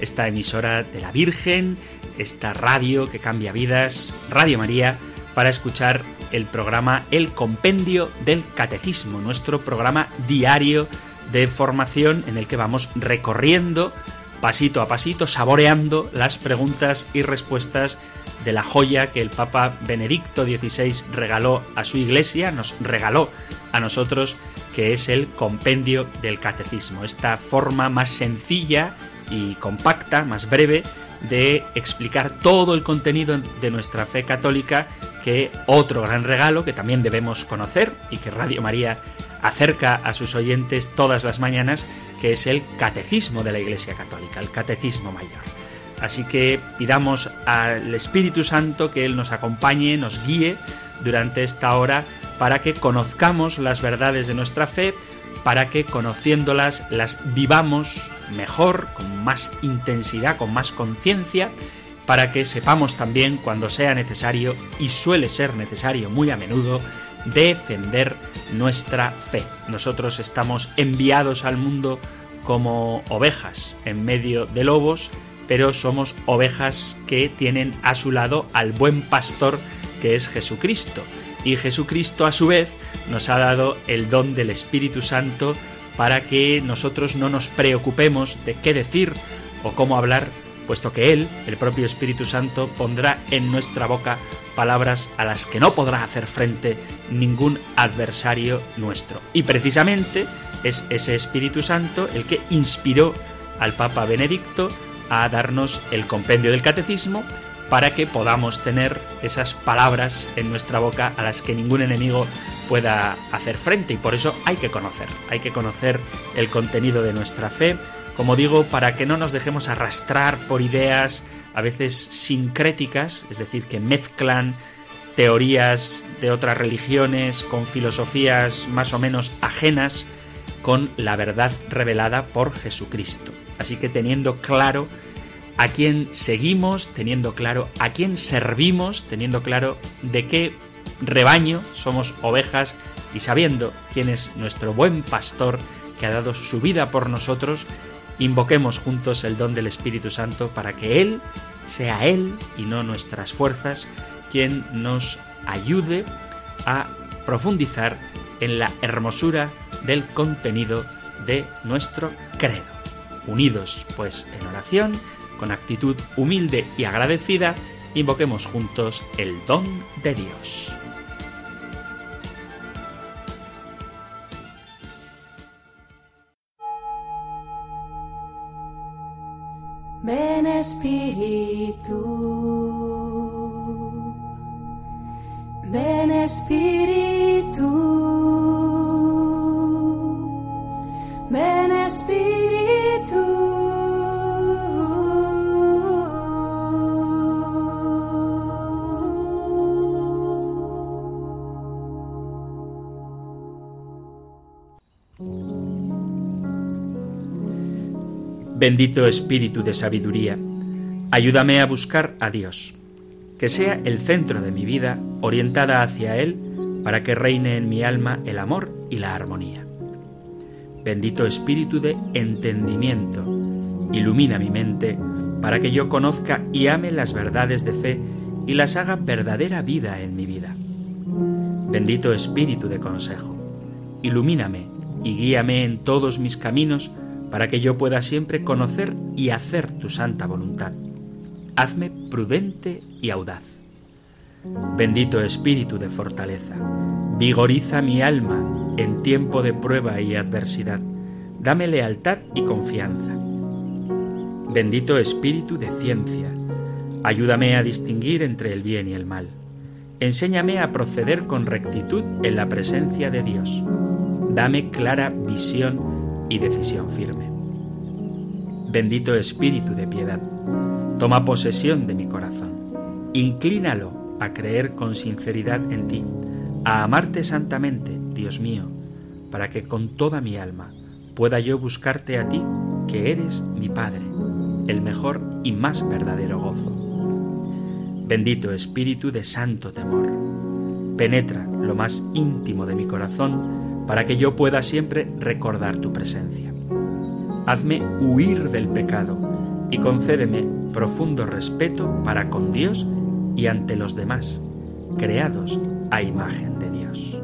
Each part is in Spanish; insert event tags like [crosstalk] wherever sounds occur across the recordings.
esta emisora de la Virgen, esta radio que cambia vidas, Radio María, para escuchar el programa El Compendio del Catecismo, nuestro programa diario de formación en el que vamos recorriendo pasito a pasito, saboreando las preguntas y respuestas de la joya que el Papa Benedicto XVI regaló a su iglesia, nos regaló a nosotros, que es el compendio del catecismo, esta forma más sencilla y compacta, más breve, de explicar todo el contenido de nuestra fe católica, que otro gran regalo que también debemos conocer y que Radio María acerca a sus oyentes todas las mañanas, que es el catecismo de la Iglesia Católica, el catecismo mayor. Así que pidamos al Espíritu Santo que Él nos acompañe, nos guíe durante esta hora para que conozcamos las verdades de nuestra fe, para que conociéndolas las vivamos mejor, con más intensidad, con más conciencia, para que sepamos también cuando sea necesario, y suele ser necesario muy a menudo, defender nuestra fe. Nosotros estamos enviados al mundo como ovejas en medio de lobos, pero somos ovejas que tienen a su lado al buen pastor que es Jesucristo. Y Jesucristo a su vez nos ha dado el don del Espíritu Santo para que nosotros no nos preocupemos de qué decir o cómo hablar, puesto que Él, el propio Espíritu Santo, pondrá en nuestra boca palabras a las que no podrá hacer frente ningún adversario nuestro. Y precisamente es ese Espíritu Santo el que inspiró al Papa Benedicto a darnos el compendio del catecismo para que podamos tener esas palabras en nuestra boca a las que ningún enemigo pueda hacer frente y por eso hay que conocer, hay que conocer el contenido de nuestra fe, como digo, para que no nos dejemos arrastrar por ideas a veces sincréticas, es decir, que mezclan teorías de otras religiones con filosofías más o menos ajenas con la verdad revelada por Jesucristo. Así que teniendo claro a quién seguimos, teniendo claro a quién servimos, teniendo claro de qué rebaño somos ovejas y sabiendo quién es nuestro buen pastor que ha dado su vida por nosotros, invoquemos juntos el don del Espíritu Santo para que Él sea Él y no nuestras fuerzas quien nos ayude a profundizar en la hermosura del contenido de nuestro credo. Unidos pues en oración, con actitud humilde y agradecida, invoquemos juntos el don de Dios. Ven Espíritu, Bendito Espíritu de Sabiduría, ayúdame a buscar a Dios, que sea el centro de mi vida orientada hacia Él para que reine en mi alma el amor y la armonía. Bendito Espíritu de entendimiento, ilumina mi mente para que yo conozca y ame las verdades de fe y las haga verdadera vida en mi vida. Bendito Espíritu de consejo, ilumíname y guíame en todos mis caminos para que yo pueda siempre conocer y hacer tu santa voluntad. Hazme prudente y audaz. Bendito Espíritu de fortaleza, vigoriza mi alma en tiempo de prueba y adversidad. Dame lealtad y confianza. Bendito Espíritu de ciencia, ayúdame a distinguir entre el bien y el mal. Enséñame a proceder con rectitud en la presencia de Dios. Dame clara visión y decisión firme. Bendito Espíritu de piedad, toma posesión de mi corazón, inclínalo a creer con sinceridad en ti, a amarte santamente, Dios mío, para que con toda mi alma pueda yo buscarte a ti, que eres mi Padre, el mejor y más verdadero gozo. Bendito Espíritu de santo temor, penetra lo más íntimo de mi corazón para que yo pueda siempre recordar tu presencia. Hazme huir del pecado y concédeme profundo respeto para con Dios y ante los demás, creados a imagen de Dios.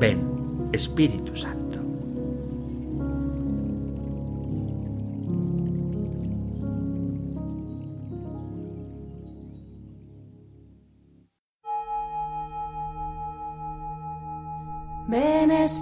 Ven, Espíritu Santo.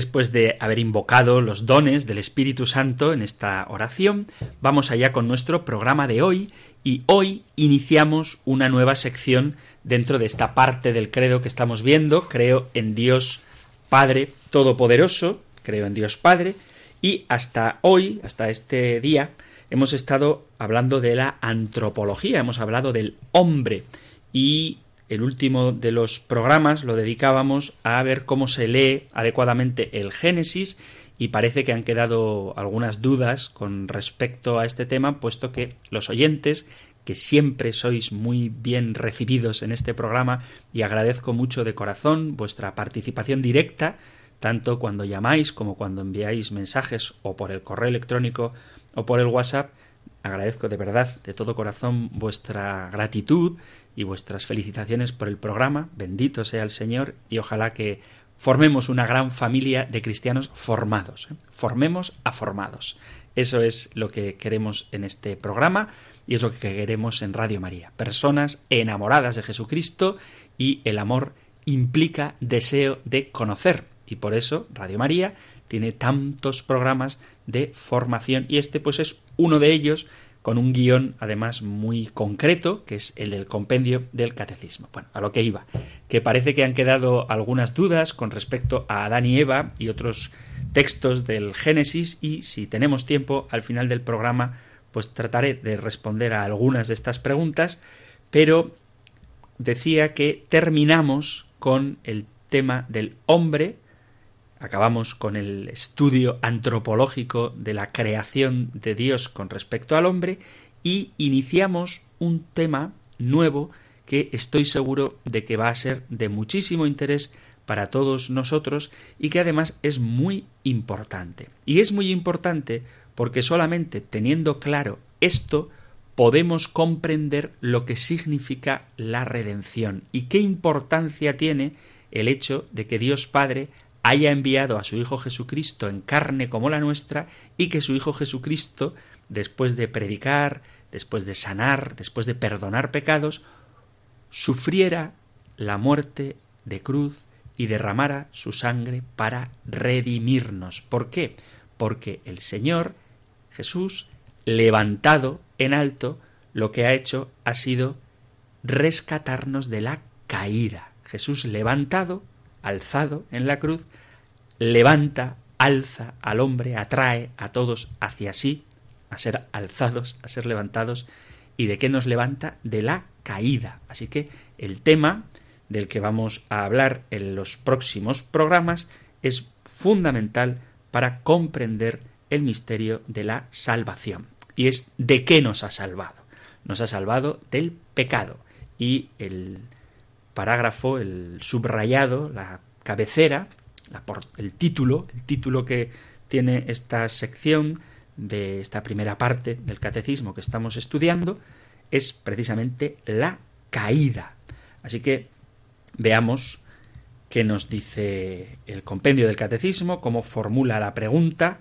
Después de haber invocado los dones del Espíritu Santo en esta oración, vamos allá con nuestro programa de hoy y hoy iniciamos una nueva sección dentro de esta parte del credo que estamos viendo. Creo en Dios Padre Todopoderoso, creo en Dios Padre y hasta hoy, hasta este día, hemos estado hablando de la antropología, hemos hablado del hombre y el último de los programas lo dedicábamos a ver cómo se lee adecuadamente el Génesis y parece que han quedado algunas dudas con respecto a este tema, puesto que los oyentes, que siempre sois muy bien recibidos en este programa y agradezco mucho de corazón vuestra participación directa, tanto cuando llamáis como cuando enviáis mensajes o por el correo electrónico o por el WhatsApp, agradezco de verdad, de todo corazón, vuestra gratitud y vuestras felicitaciones por el programa. Bendito sea el Señor y ojalá que formemos una gran familia de cristianos formados. ¿eh? Formemos a formados. Eso es lo que queremos en este programa y es lo que queremos en Radio María. Personas enamoradas de Jesucristo y el amor implica deseo de conocer. Y por eso Radio María tiene tantos programas de formación y este pues es uno de ellos con un guion además muy concreto, que es el del compendio del catecismo. Bueno, a lo que iba, que parece que han quedado algunas dudas con respecto a Adán y Eva y otros textos del Génesis y si tenemos tiempo al final del programa pues trataré de responder a algunas de estas preguntas, pero decía que terminamos con el tema del hombre, Acabamos con el estudio antropológico de la creación de Dios con respecto al hombre y iniciamos un tema nuevo que estoy seguro de que va a ser de muchísimo interés para todos nosotros y que además es muy importante. Y es muy importante porque solamente teniendo claro esto podemos comprender lo que significa la redención y qué importancia tiene el hecho de que Dios Padre haya enviado a su Hijo Jesucristo en carne como la nuestra y que su Hijo Jesucristo, después de predicar, después de sanar, después de perdonar pecados, sufriera la muerte de cruz y derramara su sangre para redimirnos. ¿Por qué? Porque el Señor Jesús, levantado en alto, lo que ha hecho ha sido rescatarnos de la caída. Jesús levantado alzado en la cruz, levanta, alza al hombre, atrae a todos hacia sí, a ser alzados, a ser levantados. ¿Y de qué nos levanta? De la caída. Así que el tema del que vamos a hablar en los próximos programas es fundamental para comprender el misterio de la salvación. Y es de qué nos ha salvado. Nos ha salvado del pecado. Y el parágrafo, el subrayado, la cabecera, el título, el título que tiene esta sección de esta primera parte del catecismo que estamos estudiando, es precisamente la caída. Así que veamos qué nos dice el compendio del catecismo, cómo formula la pregunta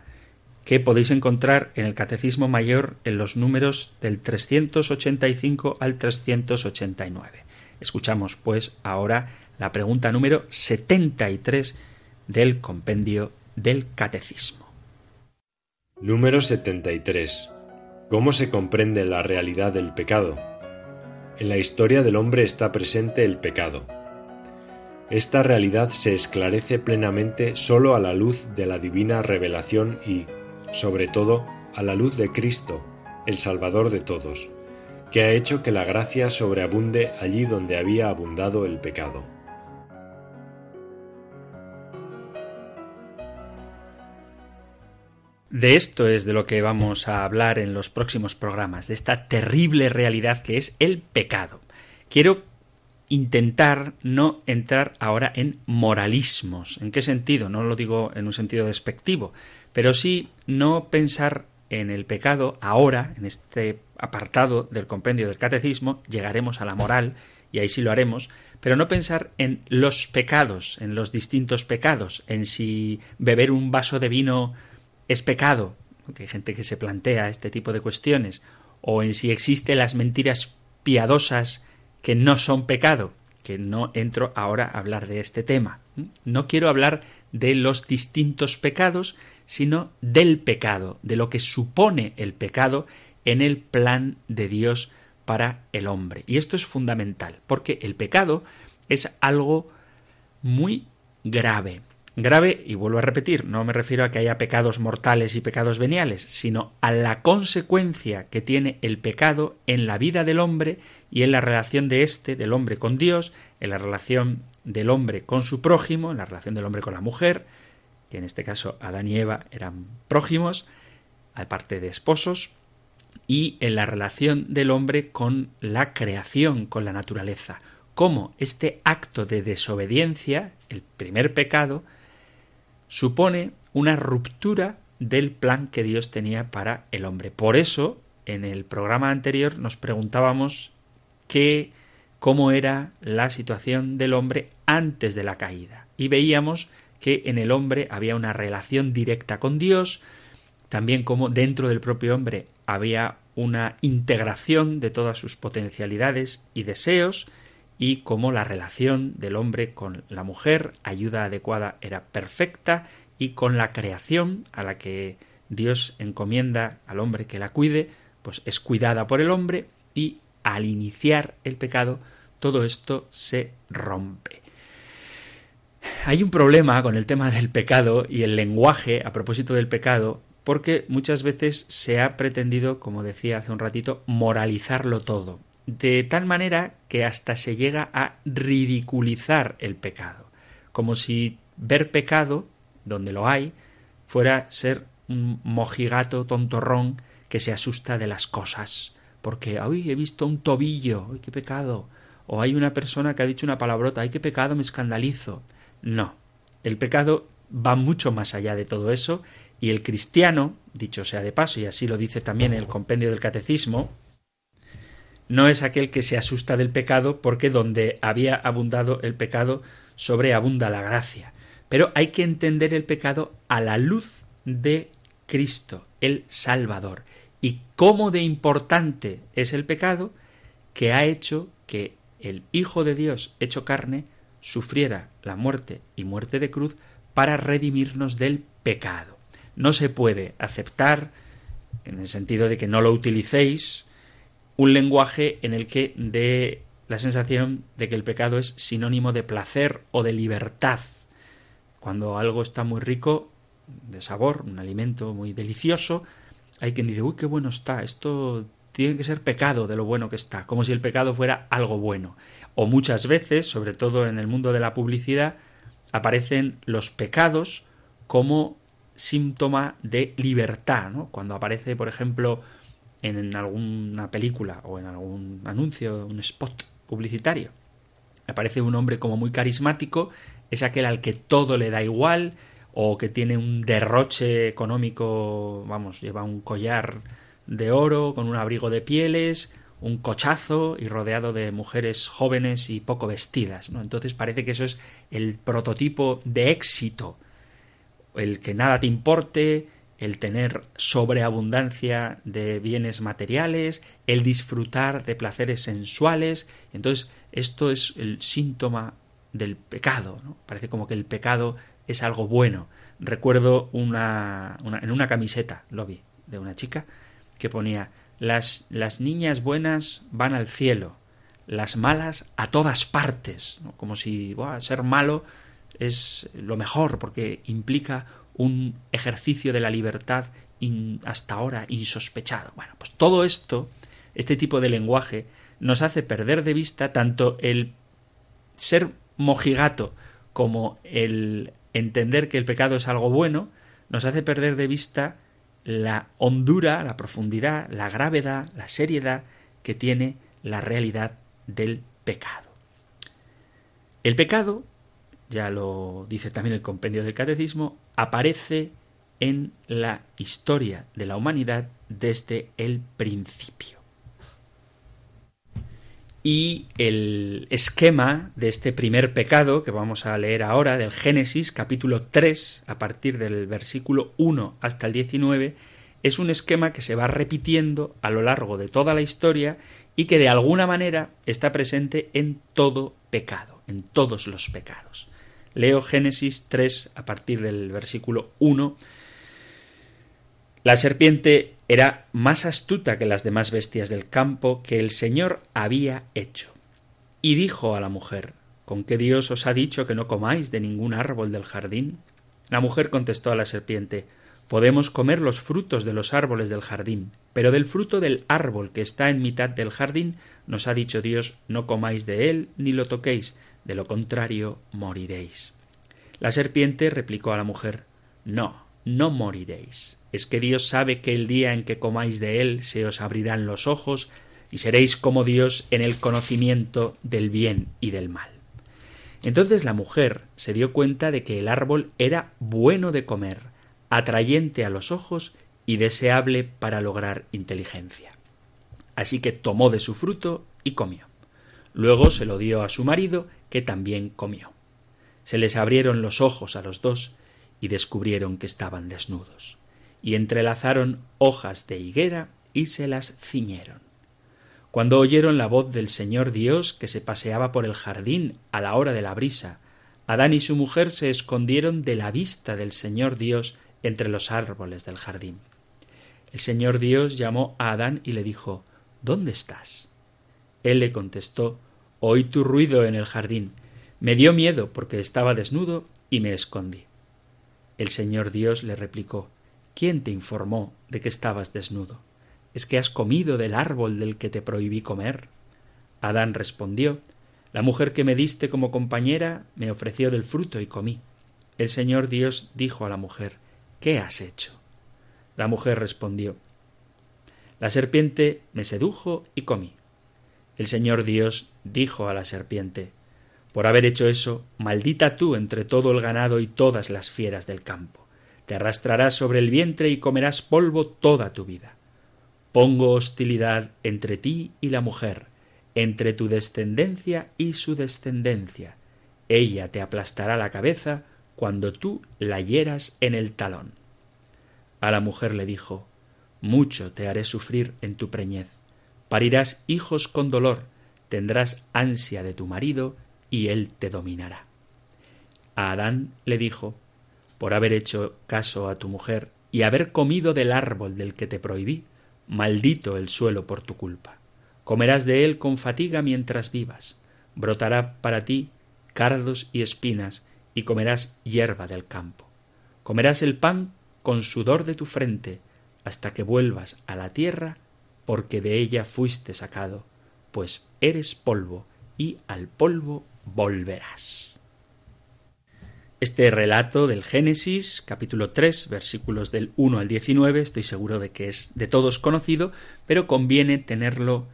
que podéis encontrar en el Catecismo Mayor en los números del 385 al 389. Escuchamos, pues, ahora la pregunta número 73 del compendio del Catecismo. Número 73. ¿Cómo se comprende la realidad del pecado? En la historia del hombre está presente el pecado. Esta realidad se esclarece plenamente sólo a la luz de la divina revelación y, sobre todo, a la luz de Cristo, el Salvador de todos, que ha hecho que la gracia sobreabunde allí donde había abundado el pecado. De esto es de lo que vamos a hablar en los próximos programas, de esta terrible realidad que es el pecado. Quiero intentar no entrar ahora en moralismos. ¿En qué sentido? No lo digo en un sentido despectivo, pero sí no pensar en el pecado ahora, en este apartado del compendio del catecismo, llegaremos a la moral, y ahí sí lo haremos, pero no pensar en los pecados, en los distintos pecados, en si beber un vaso de vino es pecado, porque hay gente que se plantea este tipo de cuestiones, o en si existen las mentiras piadosas que no son pecado, que no entro ahora a hablar de este tema. No quiero hablar de los distintos pecados, sino del pecado, de lo que supone el pecado en el plan de Dios para el hombre. Y esto es fundamental, porque el pecado es algo muy grave. Grave, y vuelvo a repetir, no me refiero a que haya pecados mortales y pecados veniales, sino a la consecuencia que tiene el pecado en la vida del hombre y en la relación de éste, del hombre con Dios, en la relación del hombre con su prójimo, en la relación del hombre con la mujer, que en este caso Adán y Eva eran prójimos, aparte de esposos, y en la relación del hombre con la creación, con la naturaleza. Cómo este acto de desobediencia, el primer pecado, supone una ruptura del plan que Dios tenía para el hombre. Por eso, en el programa anterior nos preguntábamos qué, cómo era la situación del hombre antes de la caída. Y veíamos que en el hombre había una relación directa con Dios, también como dentro del propio hombre había una integración de todas sus potencialidades y deseos, y cómo la relación del hombre con la mujer, ayuda adecuada, era perfecta, y con la creación a la que Dios encomienda al hombre que la cuide, pues es cuidada por el hombre y al iniciar el pecado todo esto se rompe. Hay un problema con el tema del pecado y el lenguaje a propósito del pecado porque muchas veces se ha pretendido, como decía hace un ratito, moralizarlo todo de tal manera que hasta se llega a ridiculizar el pecado, como si ver pecado, donde lo hay, fuera ser un mojigato tontorrón que se asusta de las cosas, porque hoy he visto un tobillo, ¡ay, qué pecado! O hay una persona que ha dicho una palabrota, ¡ay, qué pecado, me escandalizo! No, el pecado va mucho más allá de todo eso, y el cristiano, dicho sea de paso, y así lo dice también el compendio del catecismo, no es aquel que se asusta del pecado porque donde había abundado el pecado sobreabunda la gracia. Pero hay que entender el pecado a la luz de Cristo, el Salvador. Y cómo de importante es el pecado que ha hecho que el Hijo de Dios hecho carne sufriera la muerte y muerte de cruz para redimirnos del pecado. No se puede aceptar, en el sentido de que no lo utilicéis, un lenguaje en el que dé la sensación de que el pecado es sinónimo de placer o de libertad. Cuando algo está muy rico, de sabor, un alimento muy delicioso, hay quien dice, uy, qué bueno está, esto tiene que ser pecado de lo bueno que está, como si el pecado fuera algo bueno. O muchas veces, sobre todo en el mundo de la publicidad, aparecen los pecados como síntoma de libertad, ¿no? Cuando aparece, por ejemplo, en alguna película o en algún anuncio, un spot publicitario. Aparece un hombre como muy carismático, es aquel al que todo le da igual o que tiene un derroche económico, vamos, lleva un collar de oro con un abrigo de pieles, un cochazo y rodeado de mujeres jóvenes y poco vestidas, ¿no? Entonces parece que eso es el prototipo de éxito, el que nada te importe, el tener sobreabundancia de bienes materiales, el disfrutar de placeres sensuales. Entonces, esto es el síntoma del pecado. Parece como que el pecado es algo bueno. Recuerdo una, en una camiseta, lo vi, de una chica, que ponía las, las niñas buenas van al cielo, las malas a todas partes, como si ser malo es lo mejor porque implica un ejercicio de la libertad hasta ahora insospechado. Bueno, pues todo esto, este tipo de lenguaje, nos hace perder de vista tanto el ser mojigato como el entender que el pecado es algo bueno, nos hace perder de vista la hondura, la profundidad, la gravedad, la seriedad que tiene la realidad del pecado. El pecado, ya lo dice también el compendio del catecismo, aparece en la historia de la humanidad desde el principio. Y el esquema de este primer pecado que vamos a leer ahora del Génesis capítulo 3 a partir del versículo 1 hasta el 19 es un esquema que se va repitiendo a lo largo de toda la historia y que de alguna manera está presente en todo pecado, en todos los pecados. Leo Génesis 3 a partir del versículo 1 la serpiente era más astuta que las demás bestias del campo que el Señor había hecho. Y dijo a la mujer, ¿Con qué Dios os ha dicho que no comáis de ningún árbol del jardín? La mujer contestó a la serpiente, Podemos comer los frutos de los árboles del jardín, pero del fruto del árbol que está en mitad del jardín nos ha dicho Dios, no comáis de él ni lo toquéis, de lo contrario moriréis. La serpiente replicó a la mujer, No, no moriréis es que Dios sabe que el día en que comáis de él se os abrirán los ojos y seréis como Dios en el conocimiento del bien y del mal. Entonces la mujer se dio cuenta de que el árbol era bueno de comer, atrayente a los ojos y deseable para lograr inteligencia. Así que tomó de su fruto y comió. Luego se lo dio a su marido, que también comió. Se les abrieron los ojos a los dos y descubrieron que estaban desnudos y entrelazaron hojas de higuera y se las ciñeron. Cuando oyeron la voz del Señor Dios que se paseaba por el jardín a la hora de la brisa, Adán y su mujer se escondieron de la vista del Señor Dios entre los árboles del jardín. El Señor Dios llamó a Adán y le dijo ¿Dónde estás? Él le contestó Oí tu ruido en el jardín. Me dio miedo porque estaba desnudo y me escondí. El Señor Dios le replicó ¿Quién te informó de que estabas desnudo? ¿Es que has comido del árbol del que te prohibí comer? Adán respondió La mujer que me diste como compañera me ofreció del fruto y comí. El Señor Dios dijo a la mujer ¿Qué has hecho? La mujer respondió La serpiente me sedujo y comí. El Señor Dios dijo a la serpiente Por haber hecho eso, maldita tú entre todo el ganado y todas las fieras del campo te arrastrarás sobre el vientre y comerás polvo toda tu vida. Pongo hostilidad entre ti y la mujer, entre tu descendencia y su descendencia. Ella te aplastará la cabeza cuando tú la hieras en el talón. A la mujer le dijo Mucho te haré sufrir en tu preñez. Parirás hijos con dolor, tendrás ansia de tu marido, y él te dominará. A Adán le dijo por haber hecho caso a tu mujer y haber comido del árbol del que te prohibí, maldito el suelo por tu culpa. Comerás de él con fatiga mientras vivas. Brotará para ti cardos y espinas, y comerás hierba del campo. Comerás el pan con sudor de tu frente, hasta que vuelvas a la tierra, porque de ella fuiste sacado, pues eres polvo, y al polvo volverás. Este relato del Génesis, capítulo 3, versículos del 1 al 19, estoy seguro de que es de todos conocido, pero conviene tenerlo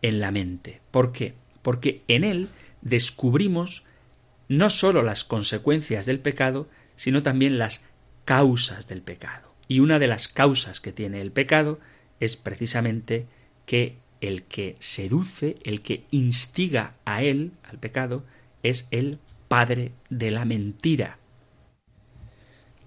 en la mente. ¿Por qué? Porque en él descubrimos no sólo las consecuencias del pecado, sino también las causas del pecado. Y una de las causas que tiene el pecado es precisamente que el que seduce, el que instiga a él, al pecado, es el padre de la mentira.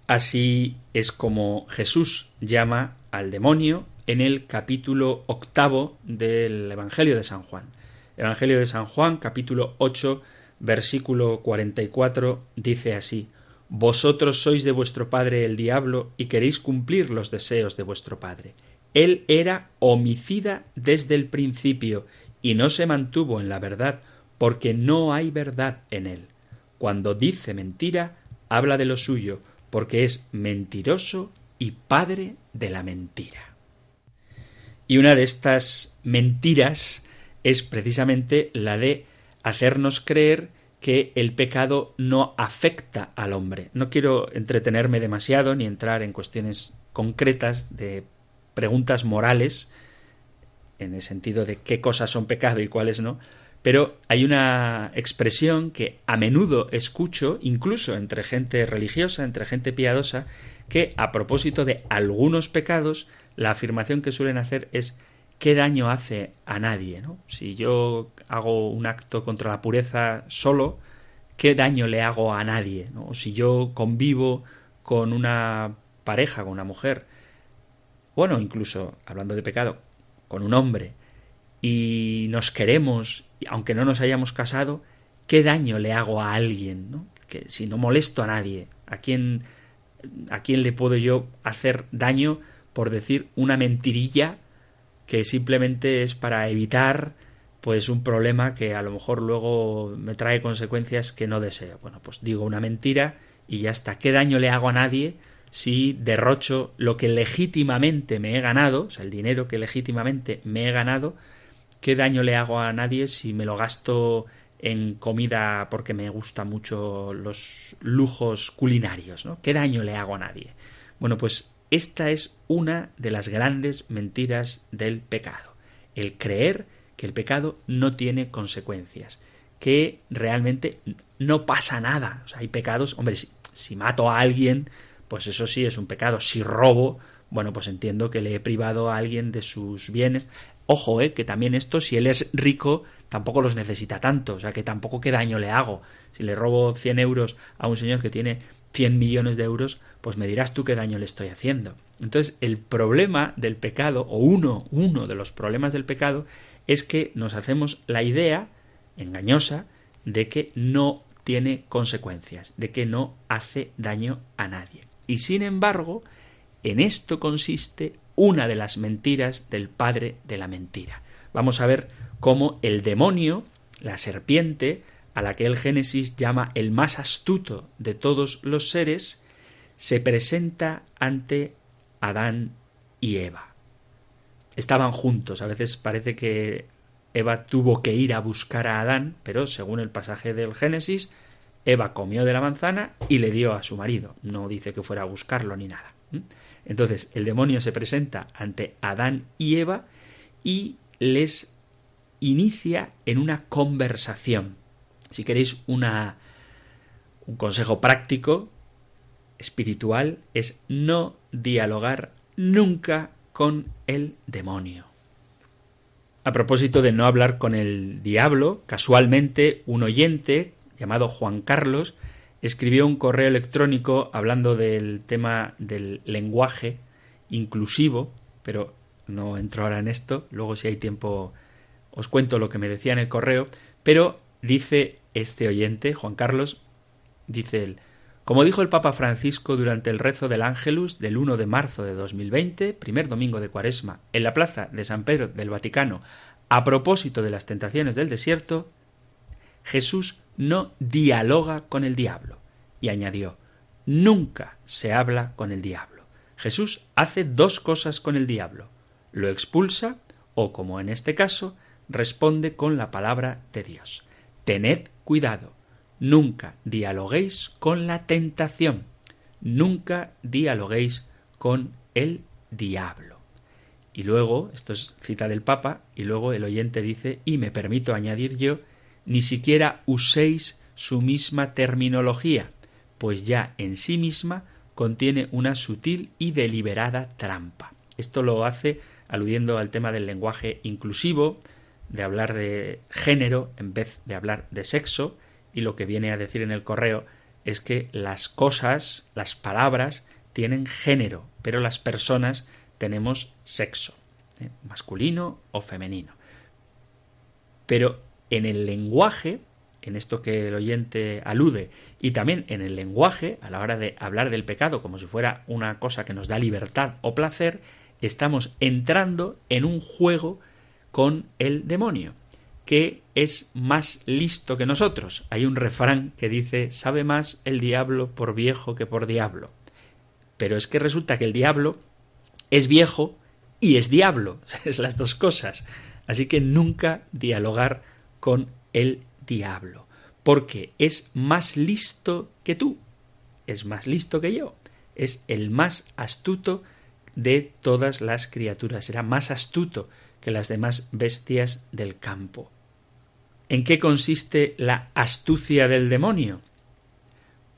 Así es como Jesús llama al demonio en el capítulo octavo del Evangelio de San Juan. Evangelio de San Juan, capítulo 8, versículo 44, dice así, Vosotros sois de vuestro padre el diablo y queréis cumplir los deseos de vuestro padre. Él era homicida desde el principio y no se mantuvo en la verdad, porque no hay verdad en él. Cuando dice mentira, habla de lo suyo, porque es mentiroso y padre de la mentira. Y una de estas mentiras es precisamente la de hacernos creer que el pecado no afecta al hombre. No quiero entretenerme demasiado ni entrar en cuestiones concretas de preguntas morales, en el sentido de qué cosas son pecado y cuáles no, pero hay una expresión que a menudo escucho, incluso entre gente religiosa, entre gente piadosa, que a propósito de algunos pecados, la afirmación que suelen hacer es qué daño hace a nadie. ¿no? Si yo hago un acto contra la pureza solo, ¿qué daño le hago a nadie? ¿no? Si yo convivo con una pareja, con una mujer, bueno, incluso hablando de pecado, con un hombre, y nos queremos, aunque no nos hayamos casado, ¿qué daño le hago a alguien? ¿no? Que si no molesto a nadie, ¿a quién, ¿a quién le puedo yo hacer daño por decir una mentirilla que simplemente es para evitar pues un problema que a lo mejor luego me trae consecuencias que no deseo. Bueno, pues digo una mentira y ya está. ¿Qué daño le hago a nadie si derrocho lo que legítimamente me he ganado, o sea, el dinero que legítimamente me he ganado, ¿qué daño le hago a nadie si me lo gasto en comida porque me gustan mucho los lujos culinarios? ¿no? ¿Qué daño le hago a nadie? Bueno, pues esta es una de las grandes mentiras del pecado. El creer que el pecado no tiene consecuencias, que realmente no pasa nada. Hay pecados, hombre, si mato a alguien, pues eso sí es un pecado. Si robo, bueno, pues entiendo que le he privado a alguien de sus bienes. Ojo, eh, que también esto, si él es rico, tampoco los necesita tanto, o sea que tampoco qué daño le hago. Si le robo 100 euros a un señor que tiene 100 millones de euros, pues me dirás tú qué daño le estoy haciendo. Entonces, el problema del pecado, o uno, uno de los problemas del pecado, es que nos hacemos la idea engañosa de que no tiene consecuencias, de que no hace daño a nadie. Y sin embargo, en esto consiste una de las mentiras del padre de la mentira. Vamos a ver cómo el demonio, la serpiente, a la que el Génesis llama el más astuto de todos los seres, se presenta ante Adán y Eva. Estaban juntos, a veces parece que Eva tuvo que ir a buscar a Adán, pero según el pasaje del Génesis, Eva comió de la manzana y le dio a su marido. No dice que fuera a buscarlo ni nada. Entonces el demonio se presenta ante Adán y Eva y les inicia en una conversación. Si queréis una, un consejo práctico, espiritual, es no dialogar nunca con el demonio. A propósito de no hablar con el diablo, casualmente un oyente llamado Juan Carlos escribió un correo electrónico hablando del tema del lenguaje inclusivo, pero no entro ahora en esto, luego si hay tiempo os cuento lo que me decía en el correo, pero dice este oyente, Juan Carlos, dice él, como dijo el Papa Francisco durante el rezo del Ángelus del 1 de marzo de 2020, primer domingo de Cuaresma, en la plaza de San Pedro del Vaticano, a propósito de las tentaciones del desierto, Jesús no dialoga con el diablo. Y añadió, nunca se habla con el diablo. Jesús hace dos cosas con el diablo. Lo expulsa o, como en este caso, responde con la palabra de Dios. Tened cuidado. Nunca dialoguéis con la tentación. Nunca dialoguéis con el diablo. Y luego, esto es cita del Papa, y luego el oyente dice, y me permito añadir yo, ni siquiera uséis su misma terminología, pues ya en sí misma contiene una sutil y deliberada trampa. Esto lo hace aludiendo al tema del lenguaje inclusivo, de hablar de género en vez de hablar de sexo, y lo que viene a decir en el correo es que las cosas, las palabras, tienen género, pero las personas tenemos sexo, ¿eh? masculino o femenino. Pero en el lenguaje en esto que el oyente alude y también en el lenguaje, a la hora de hablar del pecado como si fuera una cosa que nos da libertad o placer, estamos entrando en un juego con el demonio, que es más listo que nosotros. Hay un refrán que dice, sabe más el diablo por viejo que por diablo. Pero es que resulta que el diablo es viejo y es diablo, [laughs] es las dos cosas. Así que nunca dialogar con el diablo, porque es más listo que tú, es más listo que yo, es el más astuto de todas las criaturas, será más astuto que las demás bestias del campo. ¿En qué consiste la astucia del demonio?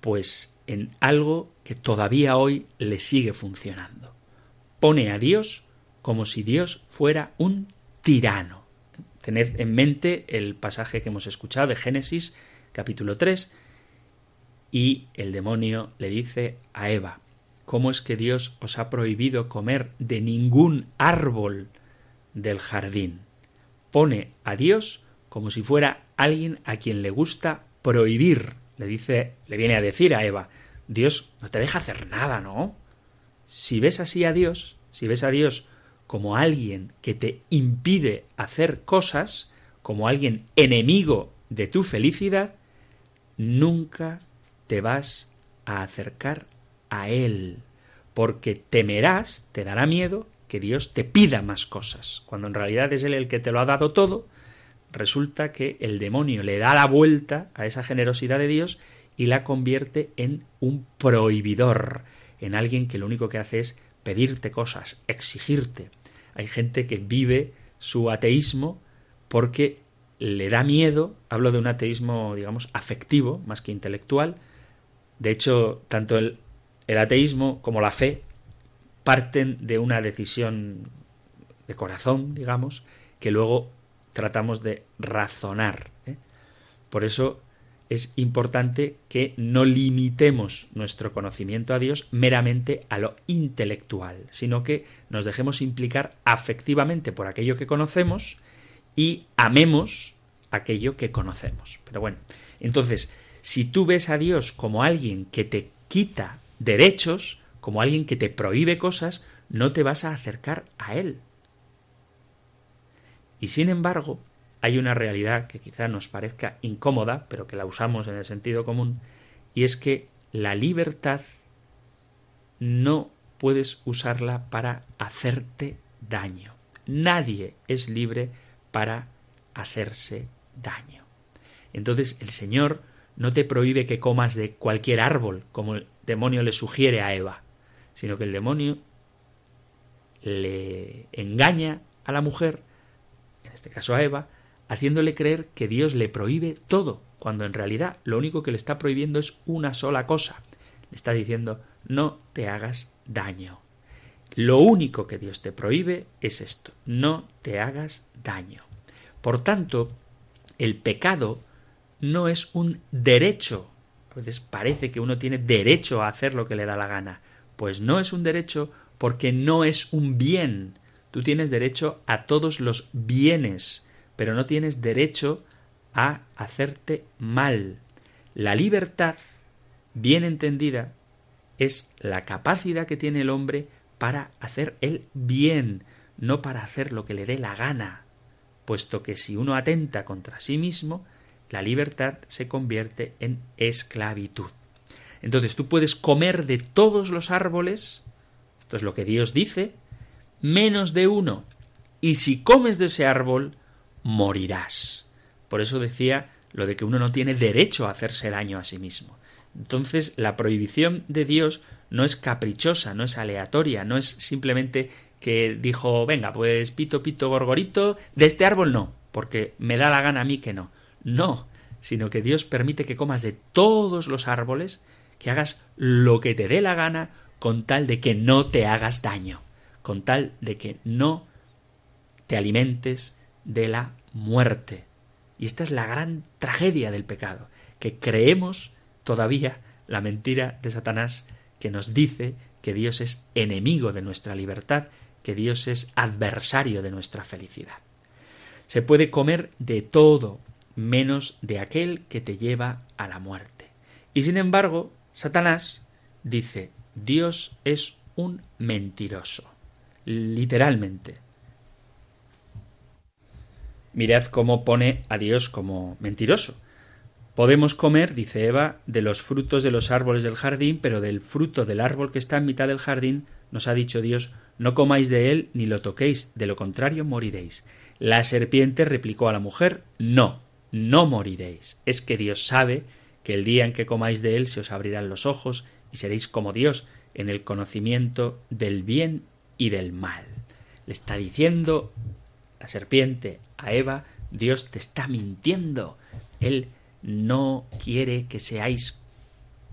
Pues en algo que todavía hoy le sigue funcionando. Pone a Dios como si Dios fuera un tirano. Tened en mente el pasaje que hemos escuchado de Génesis capítulo 3 y el demonio le dice a Eva, ¿cómo es que Dios os ha prohibido comer de ningún árbol del jardín? Pone a Dios como si fuera alguien a quien le gusta prohibir. Le dice, le viene a decir a Eva, Dios no te deja hacer nada, ¿no? Si ves así a Dios, si ves a Dios como alguien que te impide hacer cosas, como alguien enemigo de tu felicidad, nunca te vas a acercar a Él, porque temerás, te dará miedo que Dios te pida más cosas, cuando en realidad es Él el que te lo ha dado todo, resulta que el demonio le da la vuelta a esa generosidad de Dios y la convierte en un prohibidor, en alguien que lo único que hace es pedirte cosas, exigirte. Hay gente que vive su ateísmo porque le da miedo, hablo de un ateísmo, digamos, afectivo, más que intelectual. De hecho, tanto el, el ateísmo como la fe parten de una decisión de corazón, digamos, que luego tratamos de razonar. ¿eh? Por eso es importante que no limitemos nuestro conocimiento a Dios meramente a lo intelectual, sino que nos dejemos implicar afectivamente por aquello que conocemos y amemos aquello que conocemos. Pero bueno, entonces, si tú ves a Dios como alguien que te quita derechos, como alguien que te prohíbe cosas, no te vas a acercar a Él. Y sin embargo, hay una realidad que quizá nos parezca incómoda, pero que la usamos en el sentido común, y es que la libertad no puedes usarla para hacerte daño. Nadie es libre para hacerse daño. Entonces el Señor no te prohíbe que comas de cualquier árbol, como el demonio le sugiere a Eva, sino que el demonio le engaña a la mujer, en este caso a Eva, haciéndole creer que Dios le prohíbe todo, cuando en realidad lo único que le está prohibiendo es una sola cosa. Le está diciendo no te hagas daño. Lo único que Dios te prohíbe es esto, no te hagas daño. Por tanto, el pecado no es un derecho. A veces parece que uno tiene derecho a hacer lo que le da la gana. Pues no es un derecho porque no es un bien. Tú tienes derecho a todos los bienes pero no tienes derecho a hacerte mal. La libertad, bien entendida, es la capacidad que tiene el hombre para hacer el bien, no para hacer lo que le dé la gana, puesto que si uno atenta contra sí mismo, la libertad se convierte en esclavitud. Entonces tú puedes comer de todos los árboles, esto es lo que Dios dice, menos de uno, y si comes de ese árbol, morirás. Por eso decía lo de que uno no tiene derecho a hacerse daño a sí mismo. Entonces, la prohibición de Dios no es caprichosa, no es aleatoria, no es simplemente que dijo, venga, pues pito, pito, gorgorito, de este árbol no, porque me da la gana a mí que no. No, sino que Dios permite que comas de todos los árboles, que hagas lo que te dé la gana, con tal de que no te hagas daño, con tal de que no te alimentes de la muerte. Y esta es la gran tragedia del pecado, que creemos todavía la mentira de Satanás que nos dice que Dios es enemigo de nuestra libertad, que Dios es adversario de nuestra felicidad. Se puede comer de todo, menos de aquel que te lleva a la muerte. Y sin embargo, Satanás dice, Dios es un mentiroso. Literalmente. Mirad cómo pone a Dios como mentiroso. Podemos comer, dice Eva, de los frutos de los árboles del jardín, pero del fruto del árbol que está en mitad del jardín, nos ha dicho Dios, no comáis de él ni lo toquéis, de lo contrario moriréis. La serpiente replicó a la mujer, no, no moriréis. Es que Dios sabe que el día en que comáis de él se os abrirán los ojos y seréis como Dios en el conocimiento del bien y del mal. Le está diciendo la serpiente a Eva, Dios te está mintiendo. Él no quiere que seáis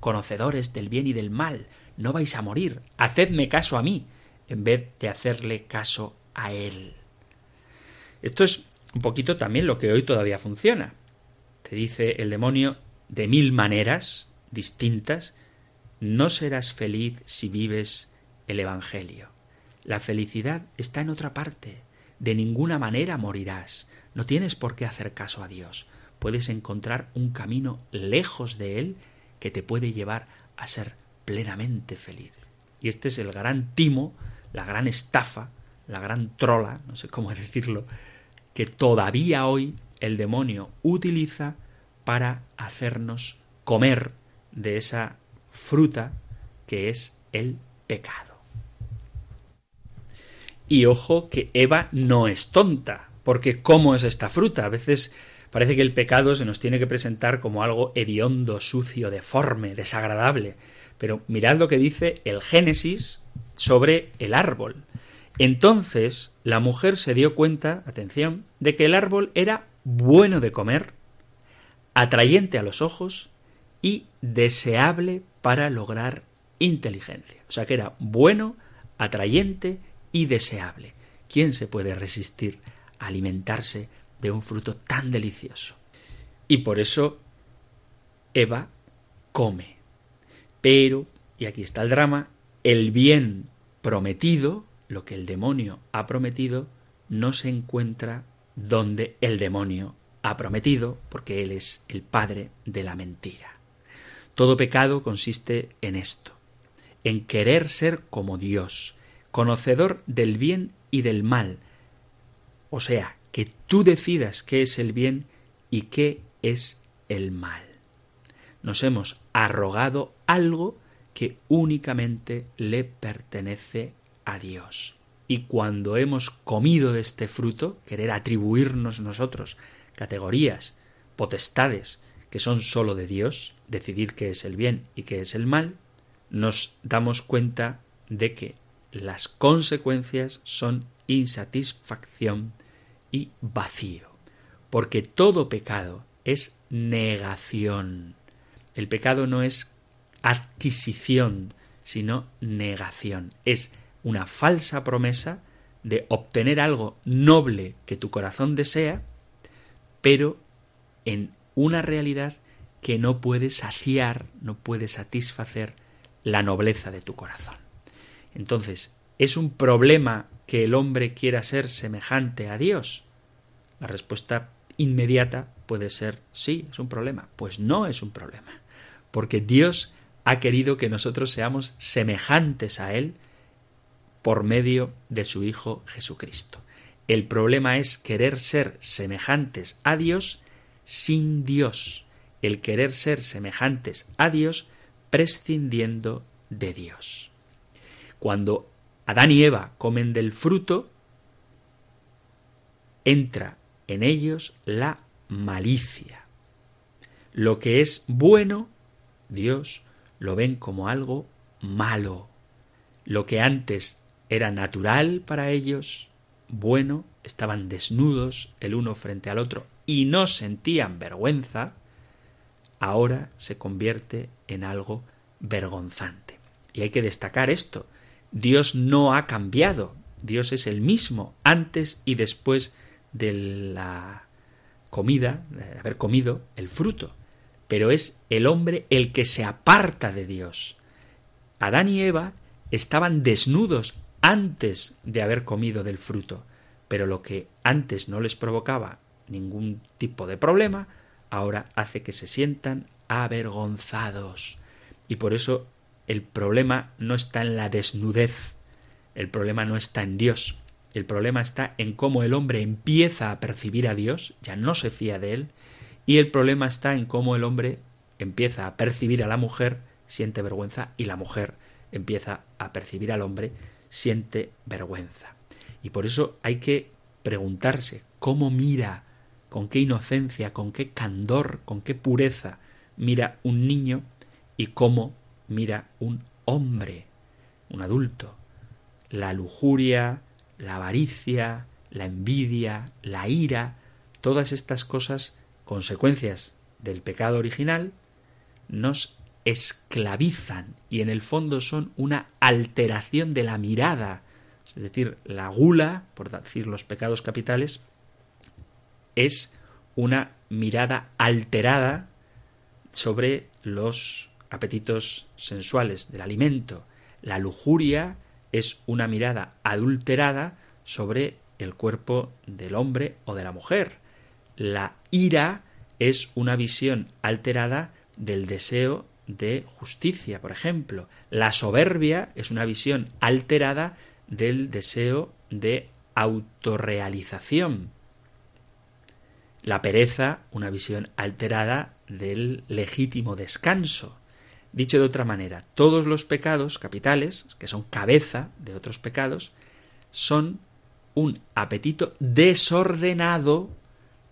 conocedores del bien y del mal. No vais a morir. Hacedme caso a mí, en vez de hacerle caso a él. Esto es un poquito también lo que hoy todavía funciona. Te dice el demonio de mil maneras distintas, no serás feliz si vives el Evangelio. La felicidad está en otra parte. De ninguna manera morirás. No tienes por qué hacer caso a Dios puedes encontrar un camino lejos de él que te puede llevar a ser plenamente feliz. Y este es el gran timo, la gran estafa, la gran trola, no sé cómo [laughs] decirlo, que todavía hoy el demonio utiliza para hacernos comer de esa fruta que es el pecado. Y ojo que Eva no es tonta, porque ¿cómo es esta fruta? A veces Parece que el pecado se nos tiene que presentar como algo hediondo, sucio, deforme, desagradable. Pero mirad lo que dice el Génesis sobre el árbol. Entonces la mujer se dio cuenta, atención, de que el árbol era bueno de comer, atrayente a los ojos y deseable para lograr inteligencia. O sea que era bueno, atrayente y deseable. ¿Quién se puede resistir a alimentarse de un fruto tan delicioso. Y por eso Eva come. Pero, y aquí está el drama, el bien prometido, lo que el demonio ha prometido, no se encuentra donde el demonio ha prometido, porque él es el padre de la mentira. Todo pecado consiste en esto, en querer ser como Dios, conocedor del bien y del mal, o sea, que tú decidas qué es el bien y qué es el mal. Nos hemos arrogado algo que únicamente le pertenece a Dios. Y cuando hemos comido de este fruto, querer atribuirnos nosotros categorías, potestades que son sólo de Dios, decidir qué es el bien y qué es el mal, nos damos cuenta de que las consecuencias son insatisfacción y vacío, porque todo pecado es negación. El pecado no es adquisición, sino negación. Es una falsa promesa de obtener algo noble que tu corazón desea, pero en una realidad que no puede saciar, no puede satisfacer la nobleza de tu corazón. Entonces, ¿es un problema que el hombre quiera ser semejante a Dios? La respuesta inmediata puede ser sí, es un problema. Pues no es un problema, porque Dios ha querido que nosotros seamos semejantes a Él por medio de su Hijo Jesucristo. El problema es querer ser semejantes a Dios sin Dios, el querer ser semejantes a Dios prescindiendo de Dios. Cuando Adán y Eva comen del fruto, entra en ellos la malicia. Lo que es bueno, Dios lo ven como algo malo. Lo que antes era natural para ellos, bueno, estaban desnudos el uno frente al otro y no sentían vergüenza, ahora se convierte en algo vergonzante. Y hay que destacar esto. Dios no ha cambiado. Dios es el mismo antes y después de la comida, de haber comido el fruto. Pero es el hombre el que se aparta de Dios. Adán y Eva estaban desnudos antes de haber comido del fruto, pero lo que antes no les provocaba ningún tipo de problema, ahora hace que se sientan avergonzados. Y por eso el problema no está en la desnudez, el problema no está en Dios, el problema está en cómo el hombre empieza a percibir a Dios, ya no se fía de él, y el problema está en cómo el hombre empieza a percibir a la mujer, siente vergüenza, y la mujer empieza a percibir al hombre, siente vergüenza. Y por eso hay que preguntarse cómo mira, con qué inocencia, con qué candor, con qué pureza mira un niño y cómo mira un hombre, un adulto. La lujuria, la avaricia, la envidia, la ira, todas estas cosas, consecuencias del pecado original, nos esclavizan y en el fondo son una alteración de la mirada. Es decir, la gula, por decir los pecados capitales, es una mirada alterada sobre los apetitos sensuales del alimento. La lujuria es una mirada adulterada sobre el cuerpo del hombre o de la mujer. La ira es una visión alterada del deseo de justicia, por ejemplo. La soberbia es una visión alterada del deseo de autorrealización. La pereza, una visión alterada del legítimo descanso. Dicho de otra manera, todos los pecados capitales, que son cabeza de otros pecados, son un apetito desordenado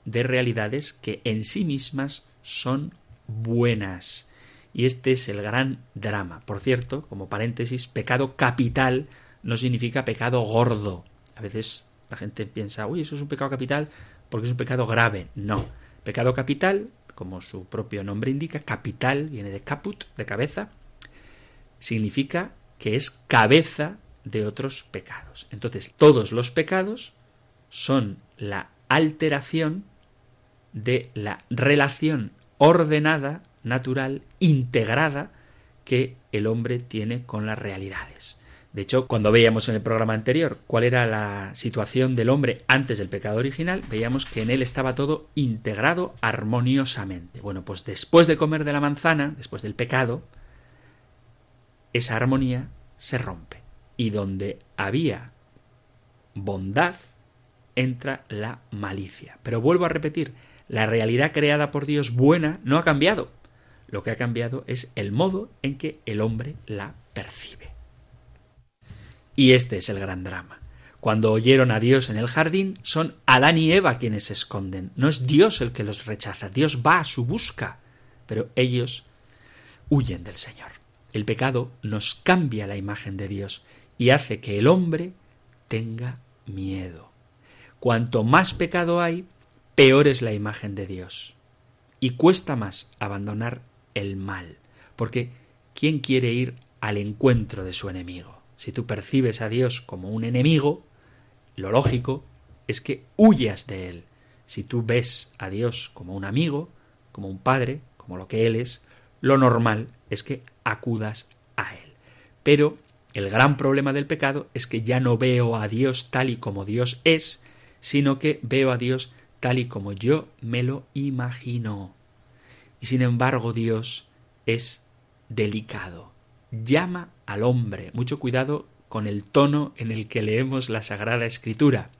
de realidades que en sí mismas son buenas. Y este es el gran drama. Por cierto, como paréntesis, pecado capital no significa pecado gordo. A veces la gente piensa, uy, eso es un pecado capital porque es un pecado grave. No. Pecado capital, como su propio nombre indica, capital viene de caput, de cabeza, significa que es cabeza de otros pecados. Entonces, todos los pecados son la alteración de la relación ordenada, natural, integrada que el hombre tiene con las realidades. De hecho, cuando veíamos en el programa anterior cuál era la situación del hombre antes del pecado original, veíamos que en él estaba todo integrado armoniosamente. Bueno, pues después de comer de la manzana, después del pecado, esa armonía se rompe. Y donde había bondad, entra la malicia. Pero vuelvo a repetir, la realidad creada por Dios buena no ha cambiado. Lo que ha cambiado es el modo en que el hombre la percibe. Y este es el gran drama. Cuando oyeron a Dios en el jardín, son Adán y Eva quienes se esconden. No es Dios el que los rechaza, Dios va a su busca, pero ellos huyen del Señor. El pecado nos cambia la imagen de Dios y hace que el hombre tenga miedo. Cuanto más pecado hay, peor es la imagen de Dios. Y cuesta más abandonar el mal, porque ¿quién quiere ir al encuentro de su enemigo? Si tú percibes a Dios como un enemigo, lo lógico es que huyas de él. Si tú ves a Dios como un amigo, como un padre, como lo que Él es, lo normal es que acudas a Él. Pero el gran problema del pecado es que ya no veo a Dios tal y como Dios es, sino que veo a Dios tal y como yo me lo imagino. Y sin embargo Dios es delicado. Llama al hombre. Mucho cuidado con el tono en el que leemos la Sagrada Escritura,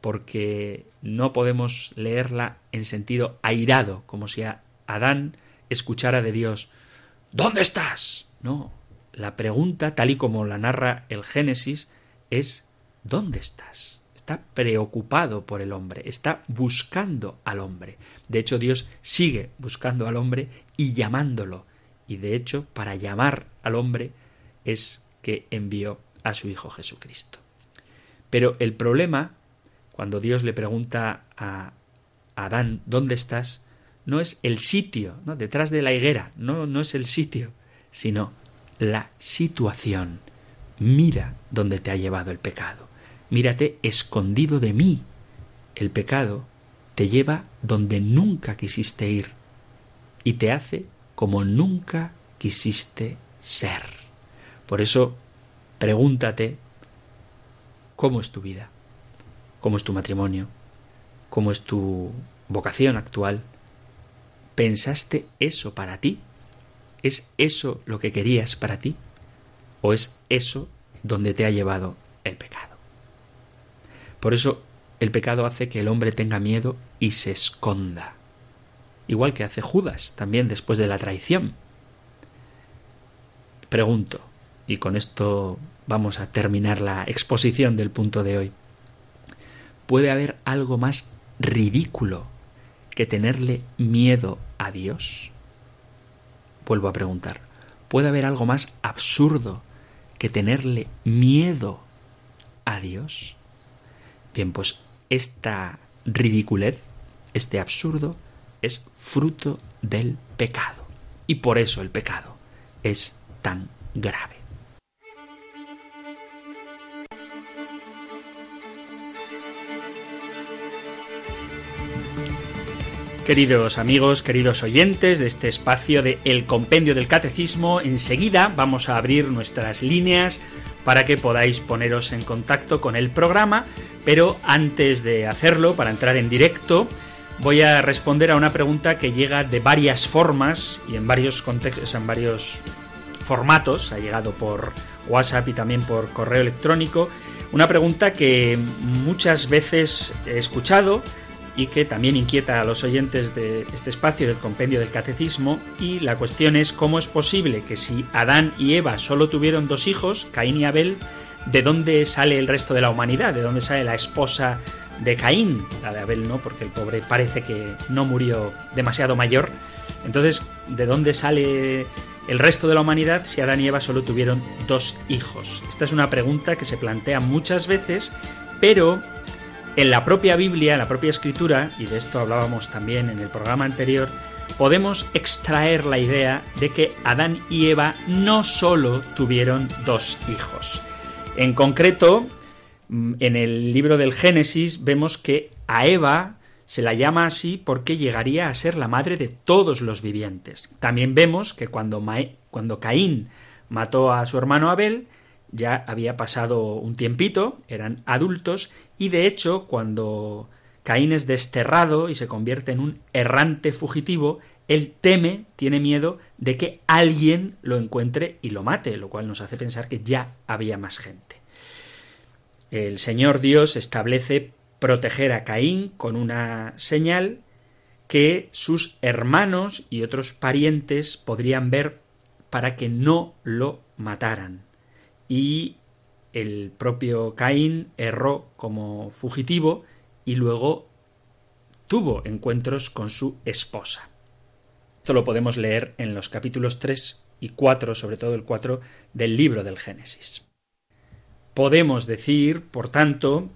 porque no podemos leerla en sentido airado, como si Adán escuchara de Dios ¿Dónde estás? No. La pregunta, tal y como la narra el Génesis, es ¿dónde estás? está preocupado por el hombre, está buscando al hombre. De hecho, Dios sigue buscando al hombre y llamándolo. Y de hecho, para llamar al hombre es que envió a su Hijo Jesucristo. Pero el problema, cuando Dios le pregunta a Adán, ¿dónde estás? No es el sitio, ¿no? detrás de la higuera, no, no es el sitio, sino la situación. Mira dónde te ha llevado el pecado mírate escondido de mí. El pecado te lleva donde nunca quisiste ir y te hace como nunca quisiste ser. Por eso, pregúntate cómo es tu vida, cómo es tu matrimonio, como es tu vocación actual, ¿pensaste eso para ti? ¿Es eso lo que querías para ti? ¿O es eso donde te ha llevado el pecado? Por eso el pecado hace que el hombre tenga miedo y se esconda. Igual que hace Judas también después de la traición. Pregunto, y con esto vamos a terminar la exposición del punto de hoy. ¿Puede haber algo más ridículo que tenerle miedo a Dios? Vuelvo a preguntar, ¿puede haber algo más absurdo que tenerle miedo a Dios? Bien, pues esta ridiculez, este absurdo, es fruto del pecado. Y por eso el pecado es tan grave. Queridos amigos, queridos oyentes de este espacio de El Compendio del Catecismo, enseguida vamos a abrir nuestras líneas para que podáis poneros en contacto con el programa, pero antes de hacerlo, para entrar en directo, voy a responder a una pregunta que llega de varias formas y en varios contextos, en varios formatos, ha llegado por WhatsApp y también por correo electrónico, una pregunta que muchas veces he escuchado, y que también inquieta a los oyentes de este espacio del compendio del catecismo y la cuestión es cómo es posible que si Adán y Eva solo tuvieron dos hijos, Caín y Abel, ¿de dónde sale el resto de la humanidad? ¿De dónde sale la esposa de Caín? La de Abel no, porque el pobre parece que no murió demasiado mayor. Entonces, ¿de dónde sale el resto de la humanidad si Adán y Eva solo tuvieron dos hijos? Esta es una pregunta que se plantea muchas veces, pero en la propia Biblia, en la propia escritura, y de esto hablábamos también en el programa anterior, podemos extraer la idea de que Adán y Eva no solo tuvieron dos hijos. En concreto, en el libro del Génesis vemos que a Eva se la llama así porque llegaría a ser la madre de todos los vivientes. También vemos que cuando, cuando Caín mató a su hermano Abel, ya había pasado un tiempito, eran adultos, y de hecho, cuando Caín es desterrado y se convierte en un errante fugitivo, él teme, tiene miedo de que alguien lo encuentre y lo mate, lo cual nos hace pensar que ya había más gente. El Señor Dios establece proteger a Caín con una señal que sus hermanos y otros parientes podrían ver para que no lo mataran y el propio Caín erró como fugitivo y luego tuvo encuentros con su esposa. Esto lo podemos leer en los capítulos 3 y 4, sobre todo el 4 del libro del Génesis. Podemos decir, por tanto,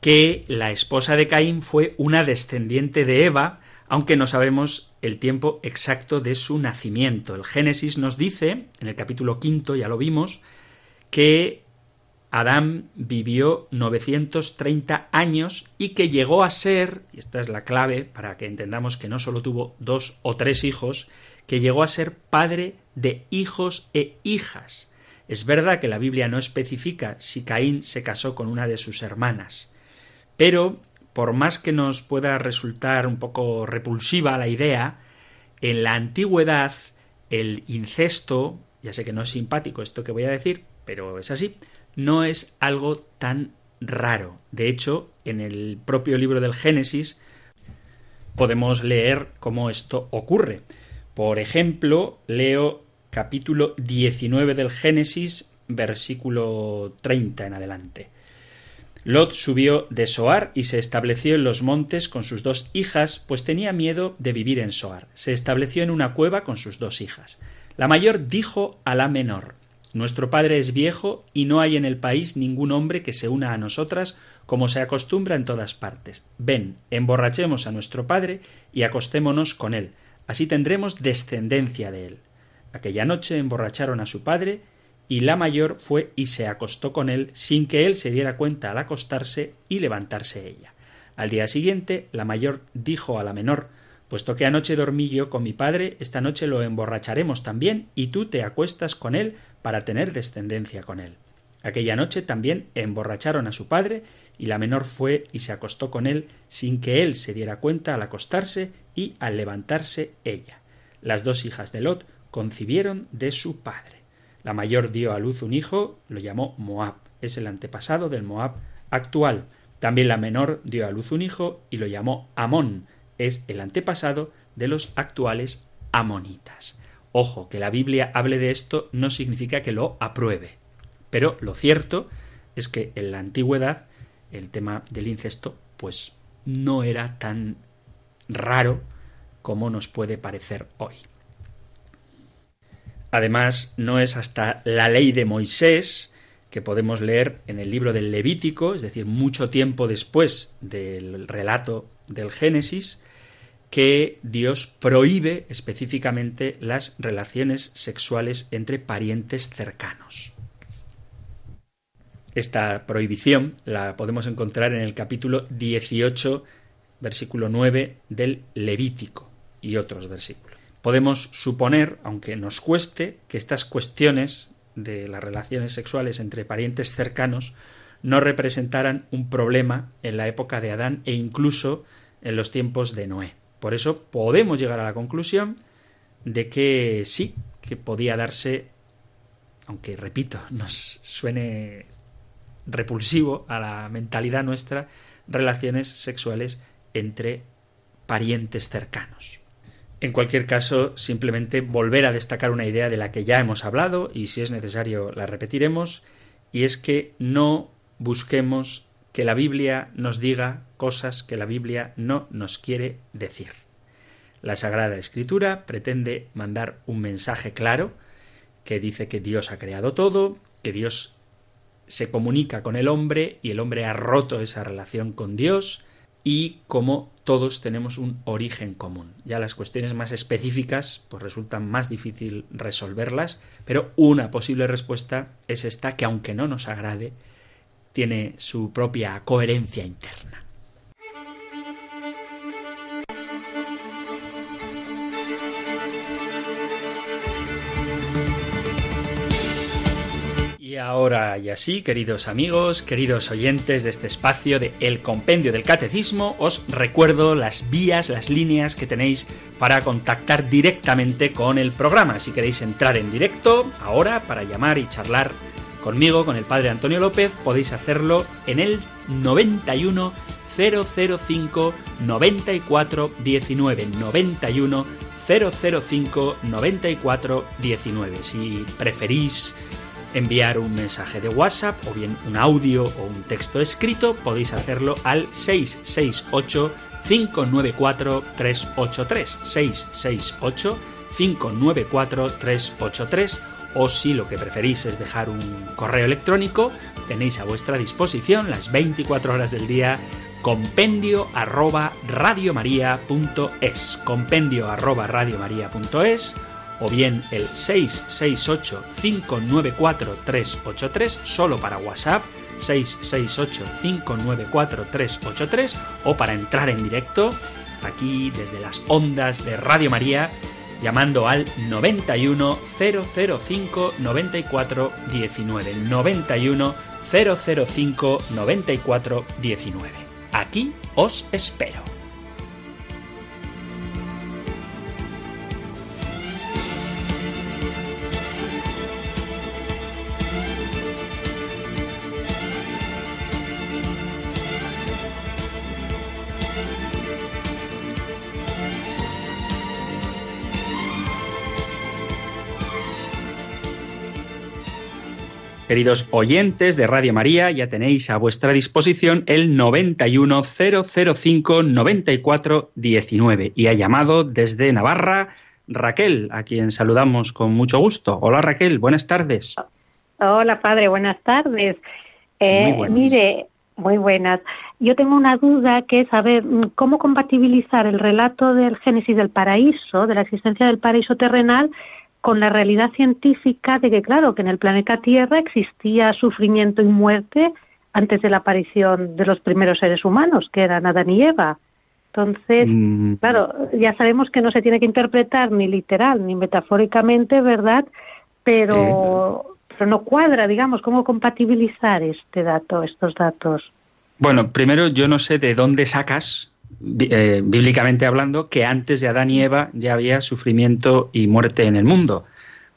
que la esposa de Caín fue una descendiente de Eva, aunque no sabemos el tiempo exacto de su nacimiento. El Génesis nos dice, en el capítulo quinto, ya lo vimos, que Adán vivió 930 años y que llegó a ser, y esta es la clave para que entendamos que no solo tuvo dos o tres hijos, que llegó a ser padre de hijos e hijas. Es verdad que la Biblia no especifica si Caín se casó con una de sus hermanas, pero por más que nos pueda resultar un poco repulsiva la idea, en la antigüedad el incesto, ya sé que no es simpático esto que voy a decir, pero es así, no es algo tan raro. De hecho, en el propio libro del Génesis podemos leer cómo esto ocurre. Por ejemplo, leo capítulo 19 del Génesis, versículo 30 en adelante. Lot subió de Soar y se estableció en los montes con sus dos hijas, pues tenía miedo de vivir en Soar. Se estableció en una cueva con sus dos hijas. La mayor dijo a la menor nuestro padre es viejo y no hay en el país ningún hombre que se una a nosotras como se acostumbra en todas partes. Ven, emborrachemos a nuestro padre y acostémonos con él. Así tendremos descendencia de él. Aquella noche emborracharon a su padre y la mayor fue y se acostó con él sin que él se diera cuenta al acostarse y levantarse ella. Al día siguiente la mayor dijo a la menor Puesto que anoche dormí yo con mi padre, esta noche lo emborracharemos también y tú te acuestas con él para tener descendencia con él. Aquella noche también emborracharon a su padre y la menor fue y se acostó con él sin que él se diera cuenta al acostarse y al levantarse ella. Las dos hijas de Lot concibieron de su padre. La mayor dio a luz un hijo, lo llamó Moab, es el antepasado del Moab actual. También la menor dio a luz un hijo y lo llamó Amón, es el antepasado de los actuales amonitas. Ojo, que la Biblia hable de esto no significa que lo apruebe. Pero lo cierto es que en la antigüedad el tema del incesto pues no era tan raro como nos puede parecer hoy. Además, no es hasta la ley de Moisés que podemos leer en el libro del Levítico, es decir, mucho tiempo después del relato del Génesis, que Dios prohíbe específicamente las relaciones sexuales entre parientes cercanos. Esta prohibición la podemos encontrar en el capítulo 18, versículo 9 del Levítico y otros versículos. Podemos suponer, aunque nos cueste, que estas cuestiones de las relaciones sexuales entre parientes cercanos no representaran un problema en la época de Adán e incluso en los tiempos de Noé. Por eso podemos llegar a la conclusión de que sí, que podía darse, aunque repito, [laughs] nos suene repulsivo a la mentalidad nuestra, relaciones sexuales entre parientes cercanos. En cualquier caso, simplemente volver a destacar una idea de la que ya hemos hablado y si es necesario la repetiremos, y es que no busquemos que la Biblia nos diga cosas que la Biblia no nos quiere decir. La Sagrada Escritura pretende mandar un mensaje claro que dice que Dios ha creado todo, que Dios se comunica con el hombre y el hombre ha roto esa relación con Dios y como todos tenemos un origen común. Ya las cuestiones más específicas pues resultan más difícil resolverlas, pero una posible respuesta es esta que aunque no nos agrade, tiene su propia coherencia interna. Ahora y así, queridos amigos, queridos oyentes de este espacio de El Compendio del Catecismo, os recuerdo las vías, las líneas que tenéis para contactar directamente con el programa. Si queréis entrar en directo ahora para llamar y charlar conmigo, con el padre Antonio López, podéis hacerlo en el 91 005 94 19 91 005 94 19. Si preferís enviar un mensaje de WhatsApp o bien un audio o un texto escrito, podéis hacerlo al 668 594 383 668 594 383 o si lo que preferís es dejar un correo electrónico, tenéis a vuestra disposición las 24 horas del día compendio arroba radiomaria.es compendio arroba radiomaria.es o bien el 668-594-383 solo para WhatsApp 668-594-383 o para entrar en directo aquí desde las ondas de Radio María llamando al 91 005 94 19 91 005 94 19. Aquí os espero. Queridos oyentes de Radio María, ya tenéis a vuestra disposición el 910059419 y ha llamado desde Navarra Raquel, a quien saludamos con mucho gusto. Hola Raquel, buenas tardes. Hola padre, buenas tardes. Eh, mire, muy buenas. Yo tengo una duda que es saber cómo compatibilizar el relato del Génesis del paraíso, de la existencia del paraíso terrenal, con la realidad científica de que, claro, que en el planeta Tierra existía sufrimiento y muerte antes de la aparición de los primeros seres humanos, que eran Adán y Eva. Entonces, mm. claro, ya sabemos que no se tiene que interpretar ni literal ni metafóricamente, ¿verdad? Pero, pero no cuadra, digamos, cómo compatibilizar este dato, estos datos. Bueno, primero yo no sé de dónde sacas, eh, bíblicamente hablando, que antes de Adán y Eva ya había sufrimiento y muerte en el mundo.